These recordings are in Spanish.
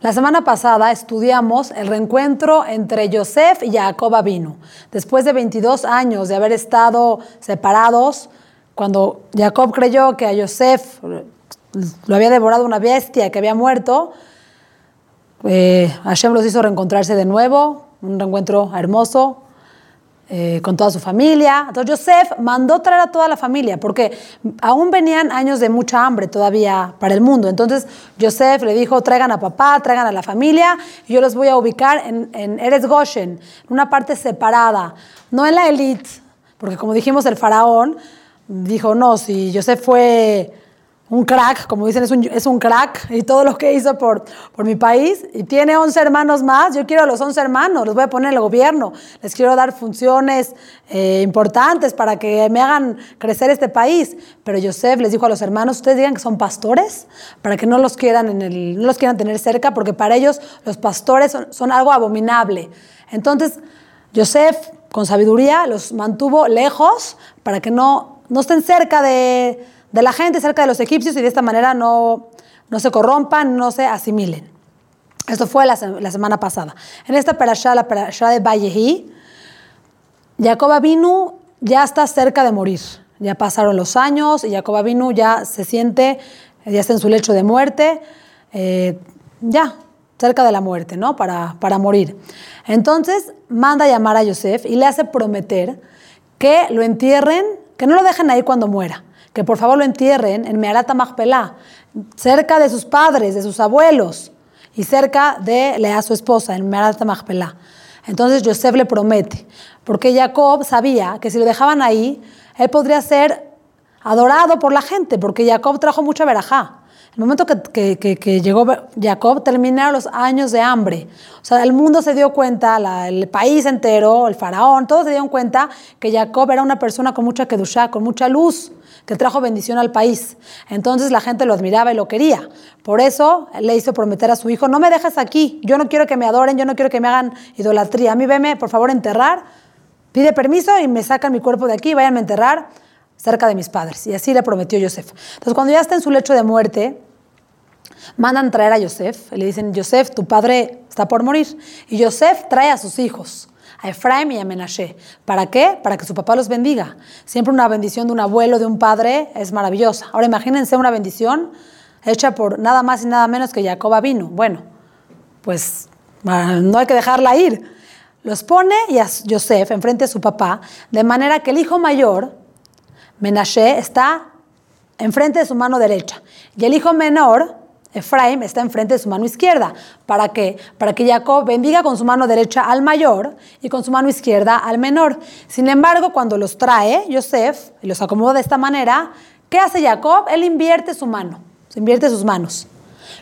La semana pasada estudiamos el reencuentro entre Yosef y Jacob Avinu. Después de 22 años de haber estado separados, cuando Jacob creyó que a Yosef lo había devorado una bestia que había muerto, eh, Hashem los hizo reencontrarse de nuevo, un reencuentro hermoso, eh, con toda su familia. Entonces Yosef mandó traer a toda la familia, porque aún venían años de mucha hambre todavía para el mundo. Entonces Yosef le dijo, traigan a papá, traigan a la familia, y yo los voy a ubicar en, en Eres Goshen, en una parte separada, no en la élite, porque como dijimos, el faraón dijo, no, si Yosef fue un crack, como dicen, es un, es un, crack y todo lo que hizo por, por mi país. Y tiene 11 hermanos más. Yo quiero a los 11 hermanos, los voy a poner en el gobierno. Les quiero dar funciones eh, importantes para que me hagan crecer este país. Pero Joseph les dijo a los hermanos, ustedes digan que son pastores para que no los quieran, en el, no los quieran tener cerca, porque para ellos los pastores son, son algo abominable. Entonces, Joseph, con sabiduría, los mantuvo lejos para que no, no estén cerca de de la gente cerca de los egipcios y de esta manera no, no se corrompan, no se asimilen. Esto fue la, la semana pasada. En esta perashá, la perashá de Vallejí, Jacob Abinu ya está cerca de morir. Ya pasaron los años y Jacob Abinu ya se siente, ya está en su lecho de muerte, eh, ya cerca de la muerte, ¿no? Para, para morir. Entonces manda llamar a Yosef y le hace prometer que lo entierren, que no lo dejen ahí cuando muera que por favor lo entierren en Meharata Machpelah, cerca de sus padres, de sus abuelos, y cerca de Lea, su esposa, en Meharata Machpelah. Entonces Yosef le promete, porque Jacob sabía que si lo dejaban ahí, él podría ser adorado por la gente, porque Jacob trajo mucha verajá. El momento que, que, que, llegó Jacob, terminaron los años de hambre. O sea, el mundo se dio cuenta, la, el país entero, el faraón, todos se dieron cuenta que Jacob era una persona con mucha kedushá, con mucha luz que trajo bendición al país. Entonces la gente lo admiraba y lo quería. Por eso le hizo prometer a su hijo, no me dejes aquí, yo no quiero que me adoren, yo no quiero que me hagan idolatría. A mí veme, por favor, enterrar, pide permiso y me sacan mi cuerpo de aquí, váyanme a enterrar cerca de mis padres. Y así le prometió Yosef. Entonces cuando ya está en su lecho de muerte, mandan traer a Yosef, le dicen, Yosef, tu padre está por morir. Y Yosef trae a sus hijos a Efraim y a Menashe. ¿Para qué? Para que su papá los bendiga. Siempre una bendición de un abuelo, de un padre, es maravillosa. Ahora imagínense una bendición hecha por nada más y nada menos que Jacob vino. Bueno, pues no hay que dejarla ir. Los pone y a Yosef enfrente a su papá, de manera que el hijo mayor, Menashe, está enfrente de su mano derecha. Y el hijo menor, Efraim está enfrente de su mano izquierda. ¿Para qué? Para que Jacob bendiga con su mano derecha al mayor y con su mano izquierda al menor. Sin embargo, cuando los trae Yosef y los acomoda de esta manera, ¿qué hace Jacob? Él invierte su mano, se invierte sus manos.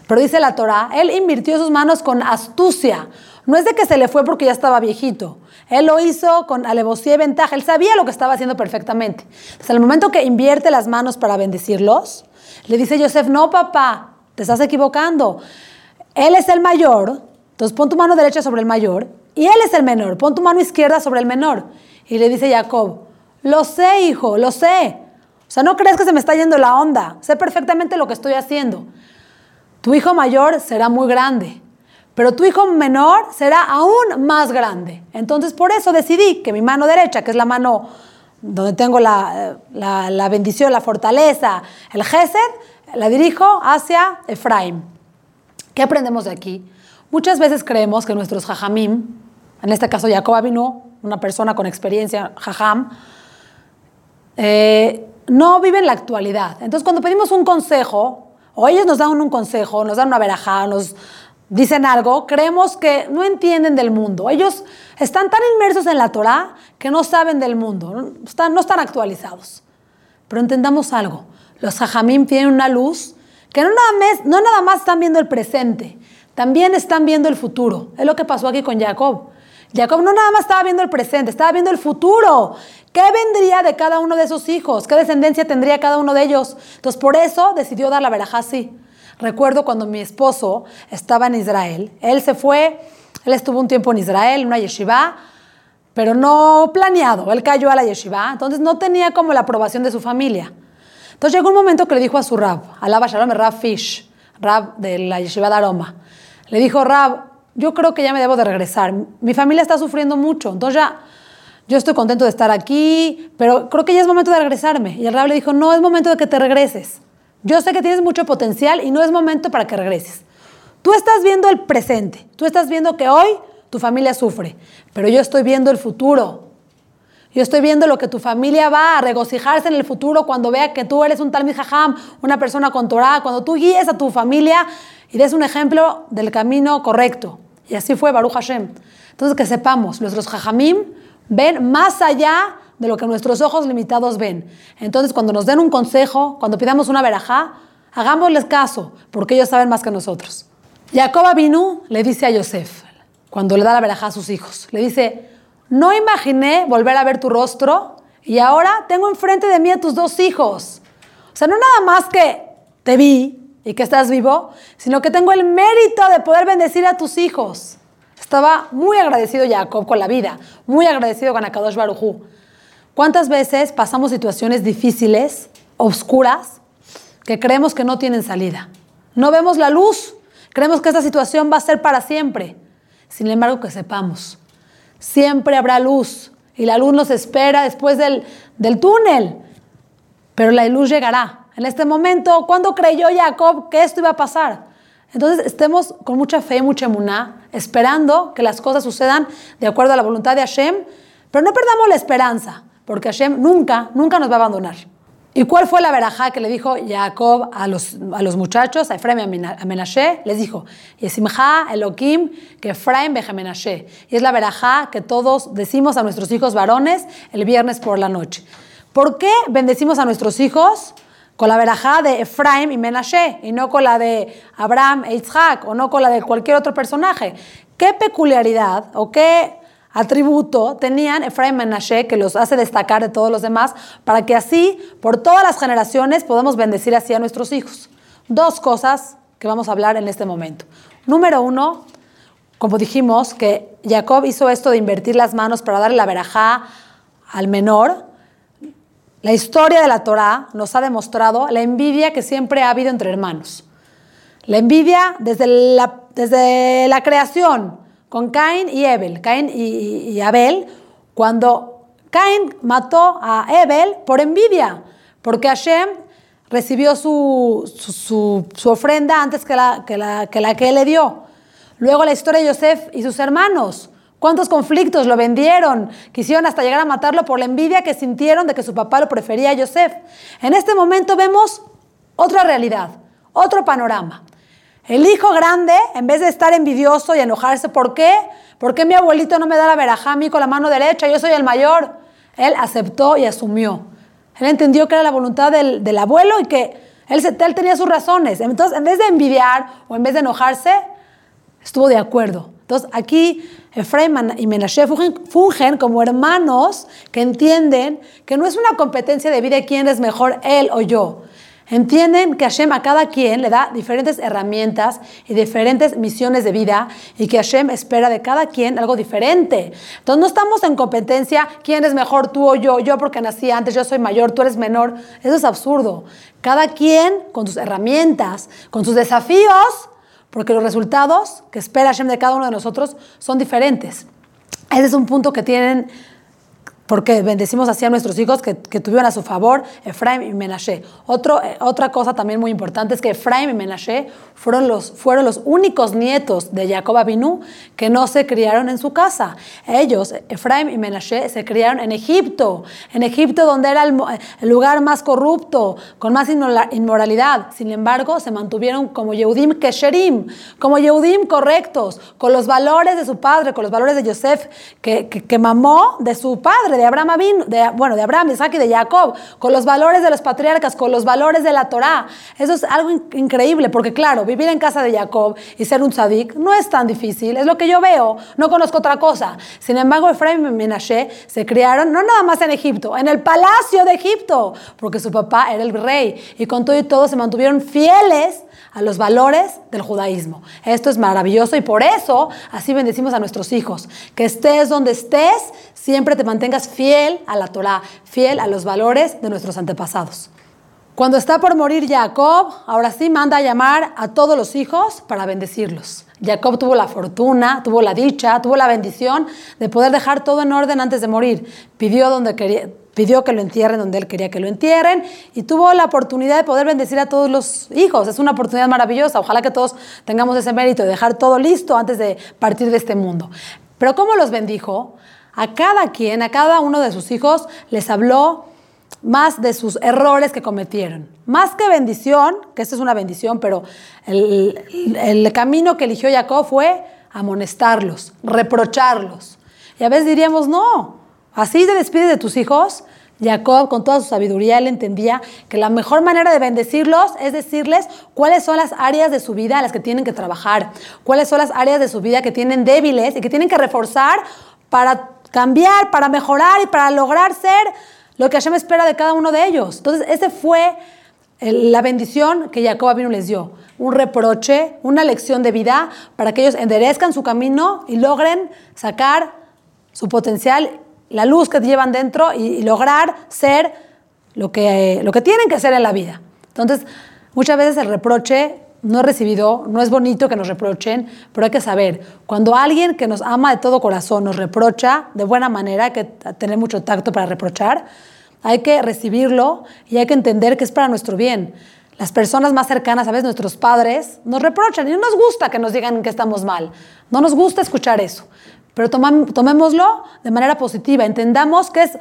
Pero dice la Torah, él invirtió sus manos con astucia. No es de que se le fue porque ya estaba viejito. Él lo hizo con alevosía y ventaja. Él sabía lo que estaba haciendo perfectamente. Desde el momento que invierte las manos para bendecirlos, le dice Yosef, no papá, te estás equivocando. Él es el mayor, entonces pon tu mano derecha sobre el mayor, y él es el menor, pon tu mano izquierda sobre el menor. Y le dice Jacob, lo sé, hijo, lo sé. O sea, no crees que se me está yendo la onda, sé perfectamente lo que estoy haciendo. Tu hijo mayor será muy grande, pero tu hijo menor será aún más grande. Entonces, por eso decidí que mi mano derecha, que es la mano donde tengo la, la, bendición, la fortaleza, el gesed, la dirijo hacia Efraim. ¿Qué aprendemos de aquí? Muchas veces creemos que nuestros jajamim, en este caso Jacob vino, una persona con experiencia, jajam, eh, no viven la actualidad. Entonces, cuando pedimos un consejo, o ellos nos dan un consejo, nos dan una verajá, nos dicen algo, creemos que no entienden del mundo. Ellos están tan inmersos en la Torah que no saben del mundo, no están, no están actualizados. Pero entendamos algo. Los jajamim tienen una luz que no nada, más, no nada más están viendo el presente, también están viendo el futuro. Es lo que pasó aquí con Jacob. Jacob no nada más estaba viendo el presente, estaba viendo el futuro. ¿Qué vendría de cada uno de esos hijos? ¿Qué descendencia tendría cada uno de ellos? Entonces, por eso decidió dar la verajá así. Recuerdo cuando mi esposo estaba en Israel. Él se fue, él estuvo un tiempo en Israel, en una yeshiva, pero no planeado. Él cayó a la yeshiva, entonces no tenía como la aprobación de su familia. Entonces llegó un momento que le dijo a su rab, alaba shalom, rab Fish, rab de la yeshiva de Aroma, le dijo, Rab, yo creo que ya me debo de regresar. Mi familia está sufriendo mucho, entonces ya, yo estoy contento de estar aquí, pero creo que ya es momento de regresarme. Y el Rab le dijo, no, es momento de que te regreses. Yo sé que tienes mucho potencial y no es momento para que regreses. Tú estás viendo el presente, tú estás viendo que hoy tu familia sufre, pero yo estoy viendo el futuro. Yo estoy viendo lo que tu familia va a regocijarse en el futuro cuando vea que tú eres un Talmid Jajam, una persona con Torah, cuando tú guíes a tu familia y des un ejemplo del camino correcto. Y así fue Baruch Hashem. Entonces que sepamos, nuestros Jajamim ven más allá de lo que nuestros ojos limitados ven. Entonces cuando nos den un consejo, cuando pidamos una verajá, hagámosles caso, porque ellos saben más que nosotros. Jacob Abinu le dice a Yosef, cuando le da la verajá a sus hijos, le dice, no imaginé volver a ver tu rostro y ahora tengo enfrente de mí a tus dos hijos. O sea, no nada más que te vi y que estás vivo, sino que tengo el mérito de poder bendecir a tus hijos. Estaba muy agradecido Jacob con la vida, muy agradecido con Akadosh Barujú. ¿Cuántas veces pasamos situaciones difíciles, oscuras, que creemos que no tienen salida? No vemos la luz, creemos que esta situación va a ser para siempre. Sin embargo, que sepamos siempre habrá luz y la luz nos espera después del, túnel, pero la luz llegará. En este momento, ¿cuándo creyó Jacob que esto iba a pasar? Entonces estemos con mucha fe, mucha emuná, esperando que las cosas sucedan de acuerdo a la voluntad de Hashem, pero no perdamos la esperanza, porque Hashem nunca, nunca nos va a abandonar. ¿Y cuál fue la verajá que le dijo Jacob a los, a los muchachos, a Efraim y a Menashe? Les dijo, Yesimha Elohim que Efraim Menashe. Y es la verajá que todos decimos a nuestros hijos varones el viernes por la noche. ¿Por qué bendecimos a nuestros hijos? Con la verajá de Efraim y Menashe y no con la de Abraham e Isaac o no con la de cualquier otro personaje. ¿Qué peculiaridad o qué atributo tenían Efraim y Menashe que los hace destacar de todos los demás para que así, por todas las generaciones, podamos bendecir así a nuestros hijos. Dos cosas que vamos a hablar en este momento. Número uno, como dijimos, que Jacob hizo esto de invertir las manos para darle la verajá al menor. La historia de la Torá nos ha demostrado la envidia que siempre ha habido entre hermanos. La envidia desde la, desde la creación, con Cain y Abel, Cain y, Abel, cuando Cain mató a Abel por envidia, porque Hashem recibió su, su, ofrenda antes que la, que, la, que la que él le dio. Luego la historia de Yosef y sus hermanos. ¿Cuántos conflictos lo vendieron? Quisieron hasta llegar a matarlo por la envidia que sintieron de que su papá lo prefería a Yosef. En este momento vemos otra realidad, otro panorama. El hijo grande, en vez de estar envidioso y enojarse, ¿por qué? ¿Por qué mi abuelito no me da la verajá a mí con la mano derecha? Yo soy el mayor. Él aceptó y asumió. Él entendió que era la voluntad del, abuelo y que él, él, tenía sus razones. Entonces, en vez de envidiar o en vez de enojarse, estuvo de acuerdo. Entonces, aquí Efraim y Menashe fungen como hermanos que entienden que no es una competencia de vida quién es mejor, él o yo, Entienden que Hashem a cada quien le da diferentes herramientas y diferentes misiones de vida y que Hashem espera de cada quien algo diferente. Entonces no estamos en competencia, quién es mejor, tú o yo, yo porque nací antes, yo soy mayor, tú eres menor. Eso es absurdo. Cada quien con sus herramientas, con sus desafíos, porque los resultados que espera Hashem de cada uno de nosotros son diferentes. Ese es un punto que tienen porque bendecimos así a nuestros hijos que, tuvieron a su favor Efraim y Menashe. Otro, eh, otra cosa también muy importante es que Efraim y Menashe fueron los, fueron los únicos nietos de Jacob Abinu que no se criaron en su casa. Ellos, Efraim y Menashe, se criaron en Egipto, en Egipto donde era el, lugar más corrupto, con más inmoralidad. Sin embargo, se mantuvieron como Yehudim Kesherim, como Yehudim correctos, con los valores de su padre, con los valores de Yosef, que, que mamó de su padre de Abraham de, bueno, de Abraham, Isaac y de Jacob, con los valores de los patriarcas, con los valores de la Torá. Eso es algo increíble, porque claro, vivir en casa de Jacob y ser un tzadik no es tan difícil, es lo que yo veo, no conozco otra cosa. Sin embargo, Efraim y Menashe se criaron no nada más en Egipto, en el palacio de Egipto, porque su papá era el rey y con todo y todo se mantuvieron fieles a los valores del judaísmo. Esto es maravilloso y por eso así bendecimos a nuestros hijos. Que estés donde estés, siempre te mantengas fiel a la Torah, fiel a los valores de nuestros antepasados. Cuando está por morir Jacob, ahora sí manda a llamar a todos los hijos para bendecirlos. Jacob tuvo la fortuna, tuvo la dicha, tuvo la bendición de poder dejar todo en orden antes de morir. Pidió donde quería, pidió que lo entierren donde él quería que lo entierren y tuvo la oportunidad de poder bendecir a todos los hijos. Es una oportunidad maravillosa. Ojalá que todos tengamos ese mérito de dejar todo listo antes de partir de este mundo. Pero ¿cómo los bendijo? A cada quien, a cada uno de sus hijos les habló más de sus errores que cometieron. Más que bendición, que esto es una bendición, pero el, el, camino que eligió Jacob fue amonestarlos, reprocharlos. Y a veces diríamos, no, así te despides de tus hijos. Jacob, con toda su sabiduría, él entendía que la mejor manera de bendecirlos es decirles cuáles son las áreas de su vida a las que tienen que trabajar, cuáles son las áreas de su vida que tienen débiles y que tienen que reforzar para cambiar, para mejorar y para lograr ser lo que Hashem espera de cada uno de ellos. Entonces, ese fue la bendición que Jacob vino les dio. Un reproche, una lección de vida para que ellos enderezcan su camino y logren sacar su potencial, la luz que llevan dentro y, lograr ser lo que, lo que tienen que ser en la vida. Entonces, muchas veces el reproche no es recibido, no es bonito que nos reprochen, pero hay que saber, cuando alguien que nos ama de todo corazón nos reprocha de buena manera, hay que tener mucho tacto para reprochar, hay que recibirlo y hay que entender que es para nuestro bien. Las personas más cercanas, a veces nuestros padres, nos reprochan y no nos gusta que nos digan que estamos mal. No nos gusta escuchar eso. Pero tomémoslo de manera positiva. Entendamos que es,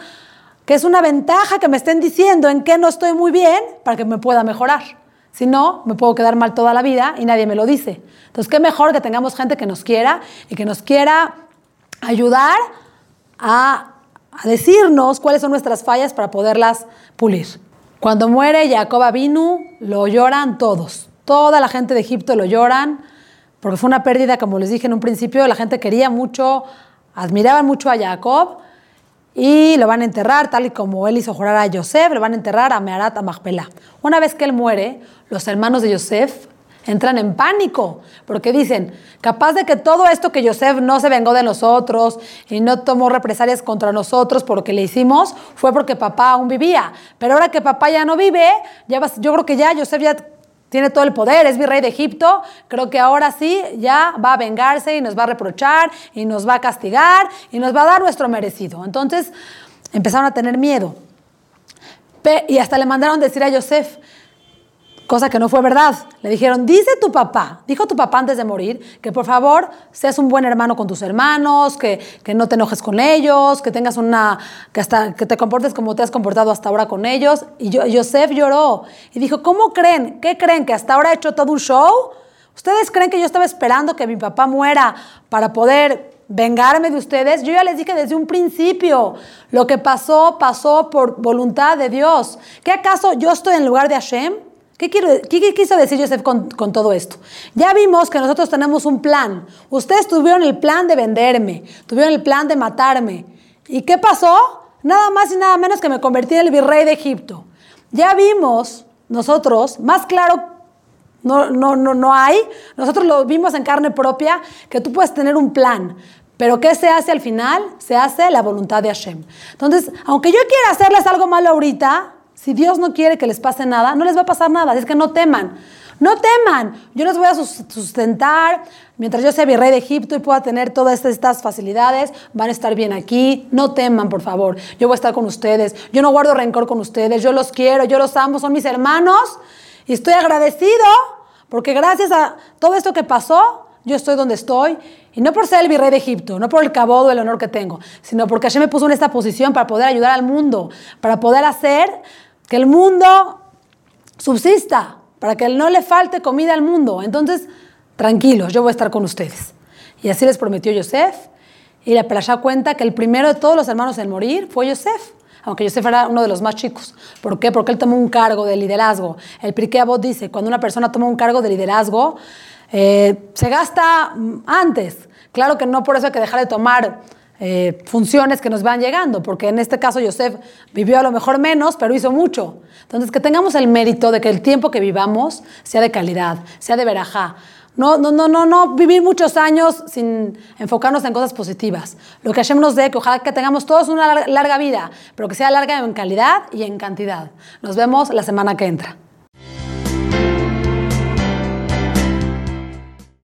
que es una ventaja que me estén diciendo en qué no estoy muy bien para que me pueda mejorar. Si no, me puedo quedar mal toda la vida y nadie me lo dice. Entonces, qué mejor que tengamos gente que nos quiera y que nos quiera ayudar a, decirnos cuáles son nuestras fallas para poderlas pulir. Cuando muere Jacob Abinu, lo lloran todos. Toda la gente de Egipto lo lloran porque fue una pérdida, como les dije en un principio, la gente quería mucho, admiraban mucho a Jacob y lo van a enterrar, tal y como él hizo jurar a Yosef, lo van a enterrar a Meharat a Machpelah. Una vez que él muere, los hermanos de Yosef entran en pánico, porque dicen, capaz de que todo esto que Yosef no se vengó de nosotros y no tomó represalias contra nosotros por lo que le hicimos, fue porque papá aún vivía. Pero ahora que papá ya no vive, ya yo creo que ya Yosef ya tiene todo el poder, es virrey de Egipto, creo que ahora sí ya va a vengarse y nos va a reprochar y nos va a castigar y nos va a dar nuestro merecido. Entonces empezaron a tener miedo. Y hasta le mandaron decir a Yosef, cosa que no fue verdad. Le dijeron, dice tu papá, dijo tu papá antes de morir, que por favor seas un buen hermano con tus hermanos, que, no te enojes con ellos, que tengas una, que, hasta, que te comportes como te has comportado hasta ahora con ellos. Y yo, Joseph lloró y dijo, ¿cómo creen? ¿Qué creen? ¿Que hasta ahora he hecho todo un show? ¿Ustedes creen que yo estaba esperando que mi papá muera para poder vengarme de ustedes? Yo ya les dije desde un principio, lo que pasó, pasó por voluntad de Dios. ¿Qué acaso yo estoy en lugar de Hashem? ¿Qué, quiso decir Joseph con, todo esto? Ya vimos que nosotros tenemos un plan. Ustedes tuvieron el plan de venderme, tuvieron el plan de matarme. ¿Y qué pasó? Nada más y nada menos que me convertí en el virrey de Egipto. Ya vimos nosotros, más claro no, no, no, no hay, nosotros lo vimos en carne propia, que tú puedes tener un plan, pero ¿qué se hace al final? Se hace la voluntad de Hashem. Entonces, aunque yo quiera hacerles algo malo ahorita, si Dios no quiere que les pase nada, no les va a pasar nada. Es que no teman. No teman. Yo les voy a sustentar. Mientras yo sea virrey de Egipto y pueda tener todas estas facilidades, van a estar bien aquí. No teman, por favor. Yo voy a estar con ustedes. Yo no guardo rencor con ustedes. Yo los quiero, yo los amo, son mis hermanos. Y estoy agradecido porque gracias a todo esto que pasó, yo estoy donde estoy. Y no por ser el virrey de Egipto, no por el cabodo, el honor que tengo, sino porque Hashem me puso en esta posición para poder ayudar al mundo, para poder hacer que el mundo subsista, para que no le falte comida al mundo. Entonces, tranquilos, yo voy a estar con ustedes. Y así les prometió Yosef. Y la Perashá cuenta que el primero de todos los hermanos en morir fue Yosef, aunque Yosef era uno de los más chicos. ¿Por qué? Porque él tomó un cargo de liderazgo. El Pirkei dice, cuando una persona toma un cargo de liderazgo, eh, se gasta antes. Claro que no por eso hay que dejar de tomar eh, funciones que nos van llegando, porque en este caso Yosef vivió a lo mejor menos, pero hizo mucho. Entonces, que tengamos el mérito de que el tiempo que vivamos sea de calidad, sea de verajá. No, no, no, no, no vivir muchos años sin enfocarnos en cosas positivas. Lo que Hashem nos dé, que ojalá que tengamos todos una larga vida, pero que sea larga en calidad y en cantidad. Nos vemos la semana que entra.